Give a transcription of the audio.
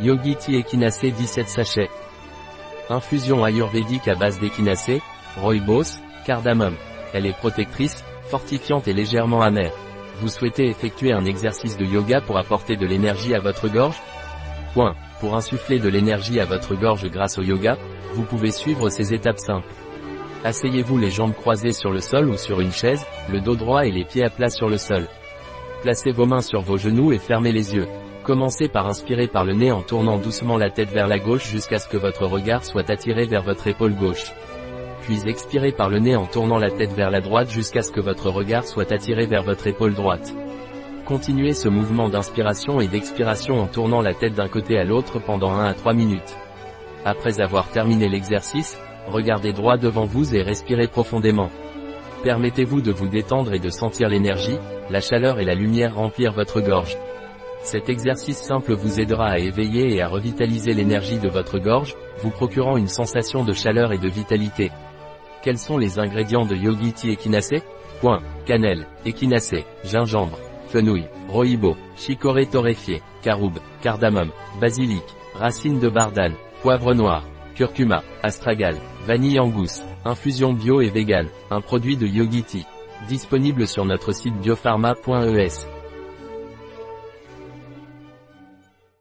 Yogi Tea Echinacée 17 sachets. Infusion ayurvédique à base d'échinacée, rooibos, cardamome. Elle est protectrice, fortifiante et légèrement amère. Vous souhaitez effectuer un exercice de yoga pour apporter de l'énergie à votre gorge? Point. Pour insuffler de l'énergie à votre gorge grâce au yoga, vous pouvez suivre ces étapes simples. Asseyez-vous les jambes croisées sur le sol ou sur une chaise, le dos droit et les pieds à plat sur le sol. Placez vos mains sur vos genoux et fermez les yeux. Commencez par inspirer par le nez en tournant doucement la tête vers la gauche jusqu'à ce que votre regard soit attiré vers votre épaule gauche. Puis expirez par le nez en tournant la tête vers la droite jusqu'à ce que votre regard soit attiré vers votre épaule droite. Continuez ce mouvement d'inspiration et d'expiration en tournant la tête d'un côté à l'autre pendant 1 à 3 minutes. Après avoir terminé l'exercice, regardez droit devant vous et respirez profondément. Permettez-vous de vous détendre et de sentir l'énergie, la chaleur et la lumière remplir votre gorge. Cet exercice simple vous aidera à éveiller et à revitaliser l'énergie de votre gorge, vous procurant une sensation de chaleur et de vitalité. Quels sont les ingrédients de Yogi Tea Point. Cannelle, échinacée, gingembre, fenouil, rooibos, chicorée torréfié, caroube, cardamome, basilic, racine de bardane, poivre noir, curcuma, astragal, vanille en gousse, infusion bio et vegan, un produit de Yogi. Disponible sur notre site biopharma.es.